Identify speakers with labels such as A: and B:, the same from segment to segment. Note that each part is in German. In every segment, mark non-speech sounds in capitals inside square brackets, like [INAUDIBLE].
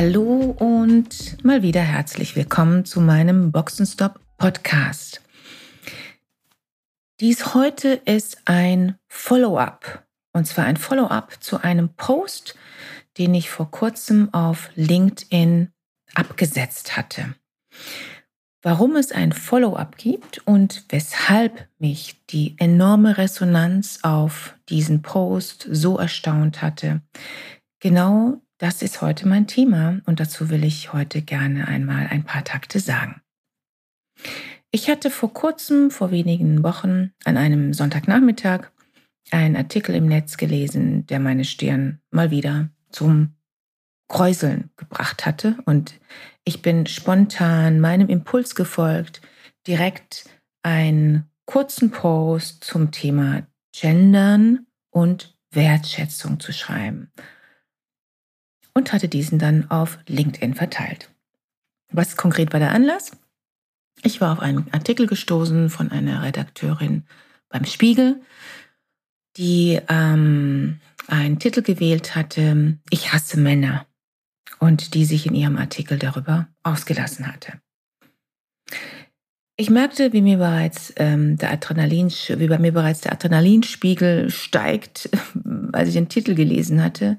A: Hallo und mal wieder herzlich willkommen zu meinem Boxenstop Podcast. Dies heute ist ein Follow-up und zwar ein Follow-up zu einem Post, den ich vor kurzem auf LinkedIn abgesetzt hatte. Warum es ein Follow-up gibt und weshalb mich die enorme Resonanz auf diesen Post so erstaunt hatte, genau das ist heute mein Thema und dazu will ich heute gerne einmal ein paar Takte sagen. Ich hatte vor kurzem, vor wenigen Wochen, an einem Sonntagnachmittag einen Artikel im Netz gelesen, der meine Stirn mal wieder zum Kräuseln gebracht hatte und ich bin spontan meinem Impuls gefolgt, direkt einen kurzen Post zum Thema Gendern und Wertschätzung zu schreiben und hatte diesen dann auf LinkedIn verteilt. Was konkret war der Anlass? Ich war auf einen Artikel gestoßen von einer Redakteurin beim Spiegel, die ähm, einen Titel gewählt hatte, Ich hasse Männer, und die sich in ihrem Artikel darüber ausgelassen hatte. Ich merkte, wie mir bereits ähm, der Adrenalin, wie bei mir bereits der Adrenalinspiegel steigt, [LAUGHS] als ich den Titel gelesen hatte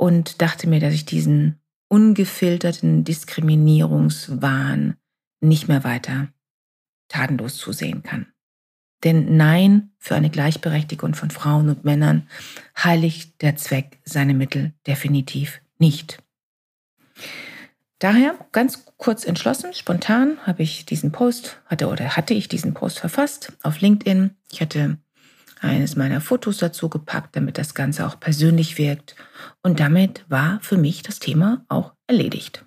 A: und dachte mir, dass ich diesen ungefilterten Diskriminierungswahn nicht mehr weiter tatenlos zusehen kann. Denn Nein für eine Gleichberechtigung von Frauen und Männern heiligt der Zweck seine Mittel definitiv nicht. Daher ganz kurz entschlossen, spontan habe ich diesen Post, hatte oder hatte ich diesen Post verfasst auf LinkedIn. Ich hatte eines meiner Fotos dazu gepackt, damit das Ganze auch persönlich wirkt. Und damit war für mich das Thema auch erledigt.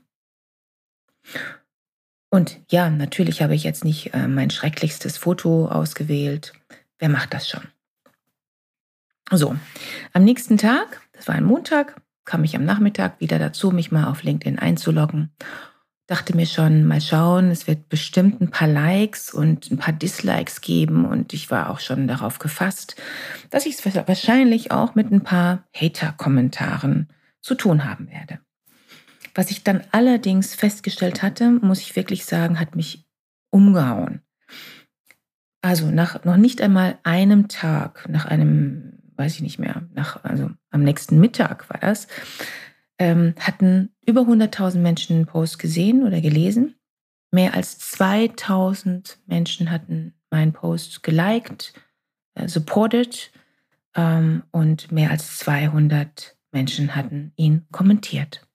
A: Und ja, natürlich habe ich jetzt nicht äh, mein schrecklichstes Foto ausgewählt. Wer macht das schon? So, am nächsten Tag, das war ein Montag, kam ich am Nachmittag wieder dazu, mich mal auf LinkedIn einzuloggen dachte mir schon, mal schauen, es wird bestimmt ein paar Likes und ein paar Dislikes geben und ich war auch schon darauf gefasst, dass ich es wahrscheinlich auch mit ein paar Hater-Kommentaren zu tun haben werde. Was ich dann allerdings festgestellt hatte, muss ich wirklich sagen, hat mich umgehauen. Also nach noch nicht einmal einem Tag, nach einem, weiß ich nicht mehr, nach, also am nächsten Mittag war das, ähm, hatten über 100.000 Menschen den Post gesehen oder gelesen. Mehr als 2000 Menschen hatten meinen Post geliked, äh, supported ähm, und mehr als 200 Menschen hatten ihn kommentiert.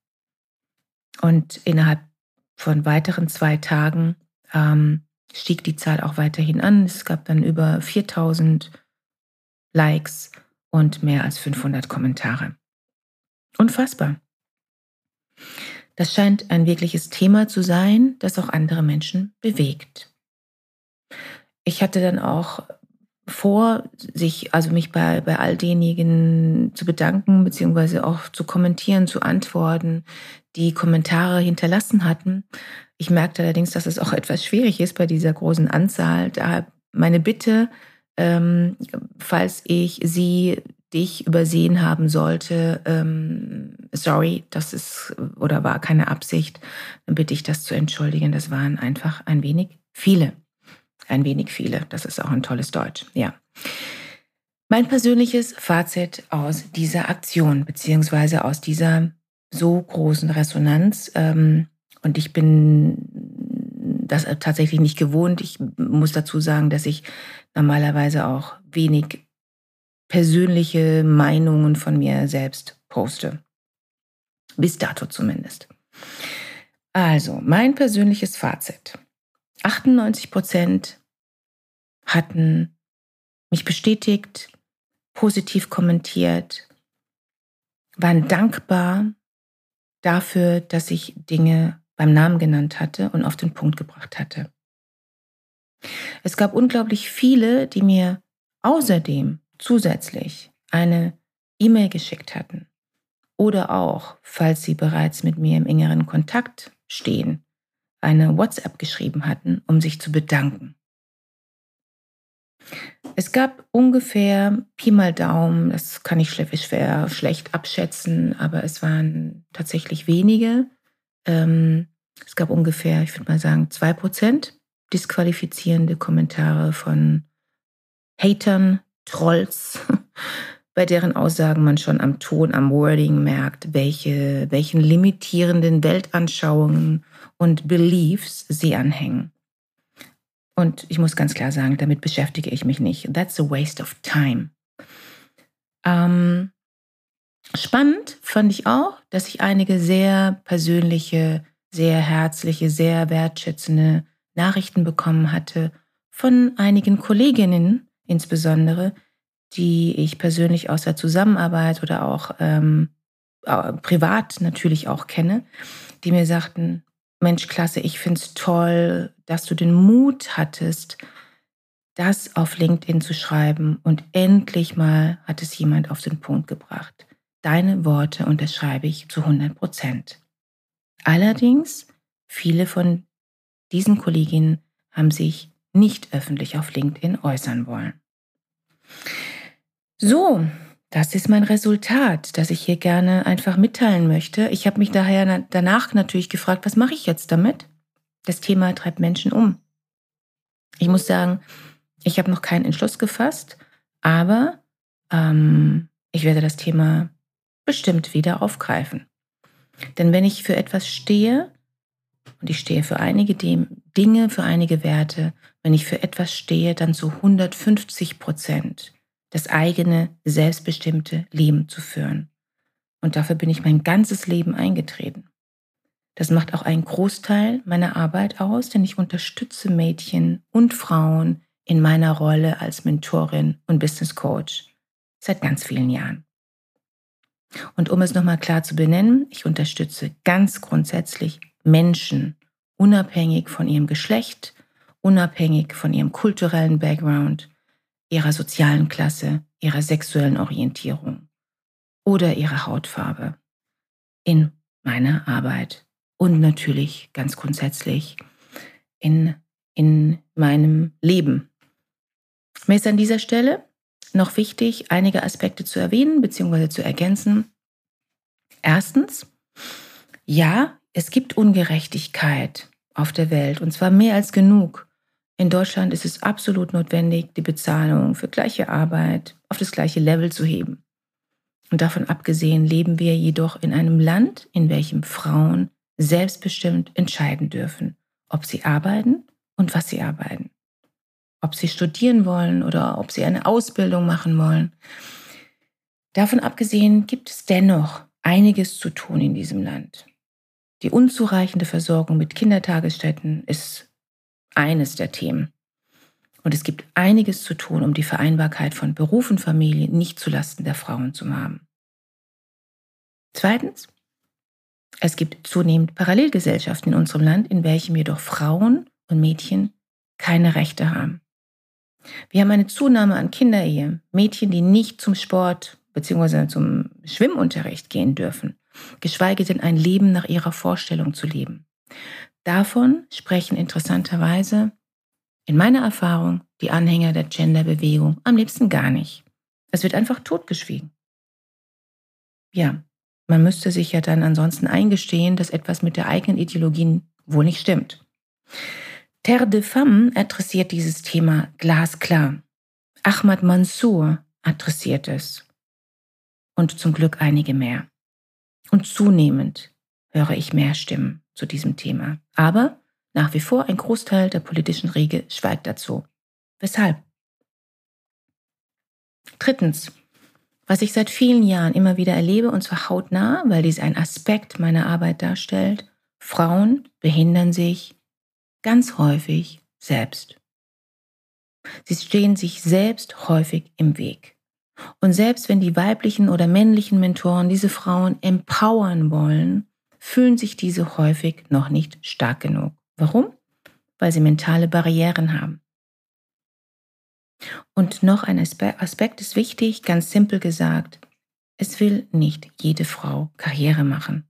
A: Und innerhalb von weiteren zwei Tagen ähm, stieg die Zahl auch weiterhin an. Es gab dann über 4000 Likes und mehr als 500 Kommentare. Unfassbar. Das scheint ein wirkliches Thema zu sein, das auch andere Menschen bewegt. Ich hatte dann auch vor, sich, also mich bei, bei all denjenigen zu bedanken, beziehungsweise auch zu kommentieren, zu antworten, die Kommentare hinterlassen hatten. Ich merkte allerdings, dass es auch etwas schwierig ist bei dieser großen Anzahl. Da meine Bitte, ähm, falls ich Sie dich übersehen haben sollte, ähm, sorry, das ist oder war keine Absicht, dann bitte ich das zu entschuldigen. Das waren einfach ein wenig viele. Ein wenig viele. Das ist auch ein tolles Deutsch. Ja. Mein persönliches Fazit aus dieser Aktion, beziehungsweise aus dieser so großen Resonanz, ähm, und ich bin das tatsächlich nicht gewohnt. Ich muss dazu sagen, dass ich normalerweise auch wenig persönliche Meinungen von mir selbst poste. Bis dato zumindest. Also, mein persönliches Fazit. 98 Prozent hatten mich bestätigt, positiv kommentiert, waren dankbar dafür, dass ich Dinge beim Namen genannt hatte und auf den Punkt gebracht hatte. Es gab unglaublich viele, die mir außerdem zusätzlich eine E-Mail geschickt hatten oder auch, falls sie bereits mit mir im engeren Kontakt stehen, eine WhatsApp geschrieben hatten, um sich zu bedanken. Es gab ungefähr Pi mal Daumen, das kann ich schwer, schlecht abschätzen, aber es waren tatsächlich wenige. Ähm, es gab ungefähr, ich würde mal sagen, zwei Prozent disqualifizierende Kommentare von Hatern, Trolls, bei deren Aussagen man schon am Ton, am Wording merkt, welche, welchen limitierenden Weltanschauungen und Beliefs sie anhängen. Und ich muss ganz klar sagen, damit beschäftige ich mich nicht. That's a waste of time. Ähm, spannend fand ich auch, dass ich einige sehr persönliche, sehr herzliche, sehr wertschätzende Nachrichten bekommen hatte von einigen Kolleginnen insbesondere, die ich persönlich aus der Zusammenarbeit oder auch ähm, privat natürlich auch kenne, die mir sagten, Mensch, klasse, ich finde es toll, dass du den Mut hattest, das auf LinkedIn zu schreiben und endlich mal hat es jemand auf den Punkt gebracht. Deine Worte unterschreibe ich zu 100 Prozent. Allerdings, viele von diesen Kolleginnen haben sich nicht öffentlich auf LinkedIn äußern wollen. So, das ist mein Resultat, das ich hier gerne einfach mitteilen möchte. Ich habe mich daher danach natürlich gefragt, was mache ich jetzt damit? Das Thema treibt Menschen um. Ich muss sagen, ich habe noch keinen Entschluss gefasst, aber ähm, ich werde das Thema bestimmt wieder aufgreifen. Denn wenn ich für etwas stehe, und ich stehe für einige Dinge, für einige Werte, wenn ich für etwas stehe, dann zu 150 Prozent das eigene, selbstbestimmte Leben zu führen. Und dafür bin ich mein ganzes Leben eingetreten. Das macht auch einen Großteil meiner Arbeit aus, denn ich unterstütze Mädchen und Frauen in meiner Rolle als Mentorin und Business Coach seit ganz vielen Jahren. Und um es nochmal klar zu benennen, ich unterstütze ganz grundsätzlich Menschen, unabhängig von ihrem Geschlecht, unabhängig von ihrem kulturellen Background, ihrer sozialen Klasse, ihrer sexuellen Orientierung oder ihrer Hautfarbe in meiner Arbeit und natürlich ganz grundsätzlich in, in meinem Leben. Mir ist an dieser Stelle noch wichtig, einige Aspekte zu erwähnen bzw. zu ergänzen. Erstens, ja, es gibt Ungerechtigkeit auf der Welt und zwar mehr als genug. In Deutschland ist es absolut notwendig, die Bezahlung für gleiche Arbeit auf das gleiche Level zu heben. Und davon abgesehen leben wir jedoch in einem Land, in welchem Frauen selbstbestimmt entscheiden dürfen, ob sie arbeiten und was sie arbeiten. Ob sie studieren wollen oder ob sie eine Ausbildung machen wollen. Davon abgesehen gibt es dennoch einiges zu tun in diesem Land. Die unzureichende Versorgung mit Kindertagesstätten ist eines der Themen. Und es gibt einiges zu tun, um die Vereinbarkeit von Beruf und Familie nicht zulasten der Frauen zu haben. Zweitens, es gibt zunehmend Parallelgesellschaften in unserem Land, in welchem jedoch Frauen und Mädchen keine Rechte haben. Wir haben eine Zunahme an Kinderehe, Mädchen, die nicht zum Sport bzw. zum Schwimmunterricht gehen dürfen, geschweige denn ein Leben nach ihrer Vorstellung zu leben. Davon sprechen interessanterweise in meiner Erfahrung die Anhänger der Genderbewegung am liebsten gar nicht. Es wird einfach totgeschwiegen. Ja, man müsste sich ja dann ansonsten eingestehen, dass etwas mit der eigenen Ideologie wohl nicht stimmt. Terre de Femme adressiert dieses Thema glasklar. Ahmad Mansour adressiert es. Und zum Glück einige mehr. Und zunehmend höre ich mehr Stimmen zu diesem Thema. Aber nach wie vor ein Großteil der politischen Riege schweigt dazu. Weshalb? Drittens, was ich seit vielen Jahren immer wieder erlebe, und zwar hautnah, weil dies ein Aspekt meiner Arbeit darstellt, Frauen behindern sich ganz häufig selbst. Sie stehen sich selbst häufig im Weg. Und selbst wenn die weiblichen oder männlichen Mentoren diese Frauen empowern wollen, fühlen sich diese häufig noch nicht stark genug. Warum? Weil sie mentale Barrieren haben. Und noch ein Aspekt ist wichtig, ganz simpel gesagt. Es will nicht jede Frau Karriere machen.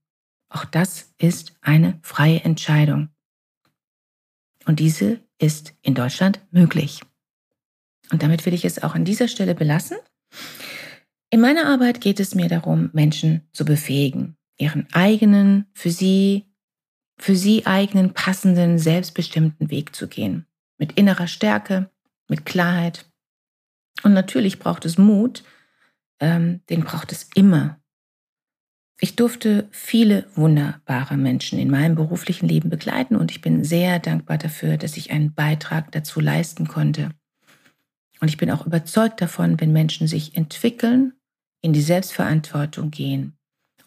A: Auch das ist eine freie Entscheidung. Und diese ist in Deutschland möglich. Und damit will ich es auch an dieser Stelle belassen. In meiner Arbeit geht es mir darum, Menschen zu befähigen, ihren eigenen, für sie, für sie eigenen, passenden, selbstbestimmten Weg zu gehen. Mit innerer Stärke, mit Klarheit. Und natürlich braucht es Mut, ähm, den braucht es immer. Ich durfte viele wunderbare Menschen in meinem beruflichen Leben begleiten und ich bin sehr dankbar dafür, dass ich einen Beitrag dazu leisten konnte. Und ich bin auch überzeugt davon, wenn Menschen sich entwickeln, in die Selbstverantwortung gehen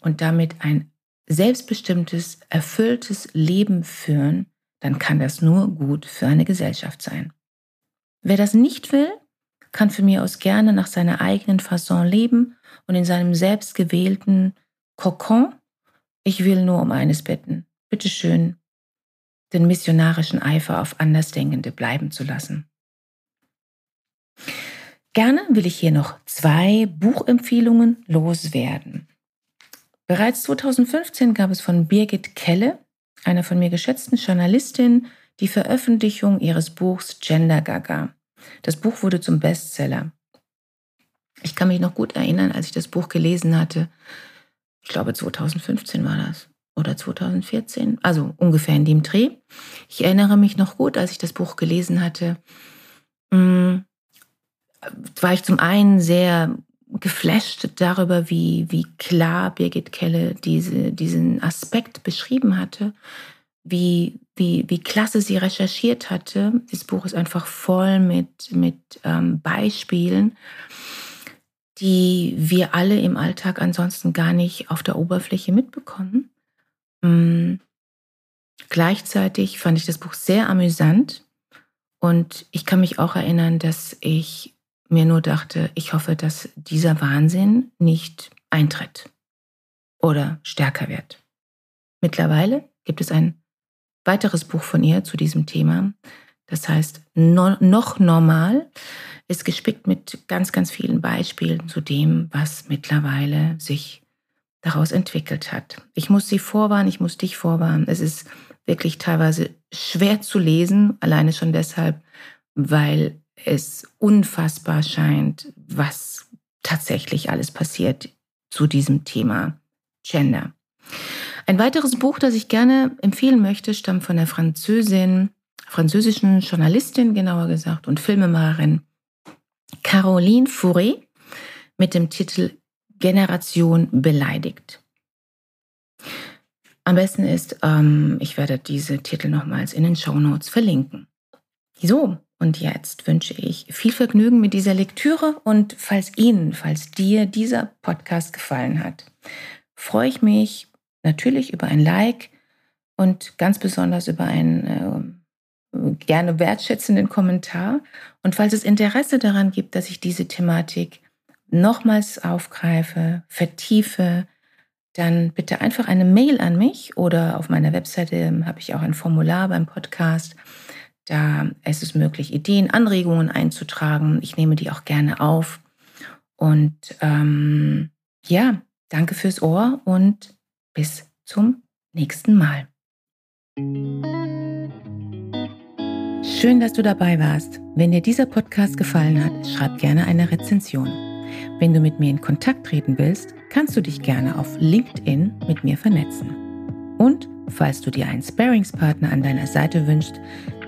A: und damit ein selbstbestimmtes, erfülltes Leben führen, dann kann das nur gut für eine Gesellschaft sein. Wer das nicht will, kann für mir aus gerne nach seiner eigenen Fasson leben und in seinem selbstgewählten Kokon, ich will nur um eines bitten. Bitte schön, den missionarischen Eifer auf Andersdenkende bleiben zu lassen. Gerne will ich hier noch zwei Buchempfehlungen loswerden. Bereits 2015 gab es von Birgit Kelle, einer von mir geschätzten Journalistin, die Veröffentlichung ihres Buchs Gender Gaga. Das Buch wurde zum Bestseller. Ich kann mich noch gut erinnern, als ich das Buch gelesen hatte, ich glaube 2015 war das oder 2014, also ungefähr in dem Dreh. Ich erinnere mich noch gut, als ich das Buch gelesen hatte, mm, war ich zum einen sehr geflasht darüber, wie, wie klar Birgit Kelle diese, diesen Aspekt beschrieben hatte, wie, wie, wie klasse sie recherchiert hatte. Dieses Buch ist einfach voll mit, mit ähm, Beispielen die wir alle im Alltag ansonsten gar nicht auf der Oberfläche mitbekommen. Mhm. Gleichzeitig fand ich das Buch sehr amüsant und ich kann mich auch erinnern, dass ich mir nur dachte, ich hoffe, dass dieser Wahnsinn nicht eintritt oder stärker wird. Mittlerweile gibt es ein weiteres Buch von ihr zu diesem Thema, das heißt no, noch normal ist gespickt mit ganz, ganz vielen Beispielen zu dem, was mittlerweile sich daraus entwickelt hat. Ich muss Sie vorwarnen, ich muss dich vorwarnen. Es ist wirklich teilweise schwer zu lesen, alleine schon deshalb, weil es unfassbar scheint, was tatsächlich alles passiert zu diesem Thema Gender. Ein weiteres Buch, das ich gerne empfehlen möchte, stammt von der Französin, französischen Journalistin genauer gesagt und Filmemacherin Caroline Fourré mit dem Titel Generation beleidigt. Am besten ist, ähm, ich werde diese Titel nochmals in den Show Notes verlinken. So, und jetzt wünsche ich viel Vergnügen mit dieser Lektüre und falls Ihnen, falls dir dieser Podcast gefallen hat, freue ich mich natürlich über ein Like und ganz besonders über ein äh, gerne wertschätzenden Kommentar. Und falls es Interesse daran gibt, dass ich diese Thematik nochmals aufgreife, vertiefe, dann bitte einfach eine Mail an mich oder auf meiner Webseite habe ich auch ein Formular beim Podcast. Da ist möglich, Ideen, Anregungen einzutragen. Ich nehme die auch gerne auf. Und ähm, ja, danke fürs Ohr und bis zum nächsten Mal. Schön, dass du dabei warst. Wenn dir dieser Podcast gefallen hat, schreib gerne eine Rezension. Wenn du mit mir in Kontakt treten willst, kannst du dich gerne auf LinkedIn mit mir vernetzen. Und falls du dir einen Sparingspartner an deiner Seite wünschst,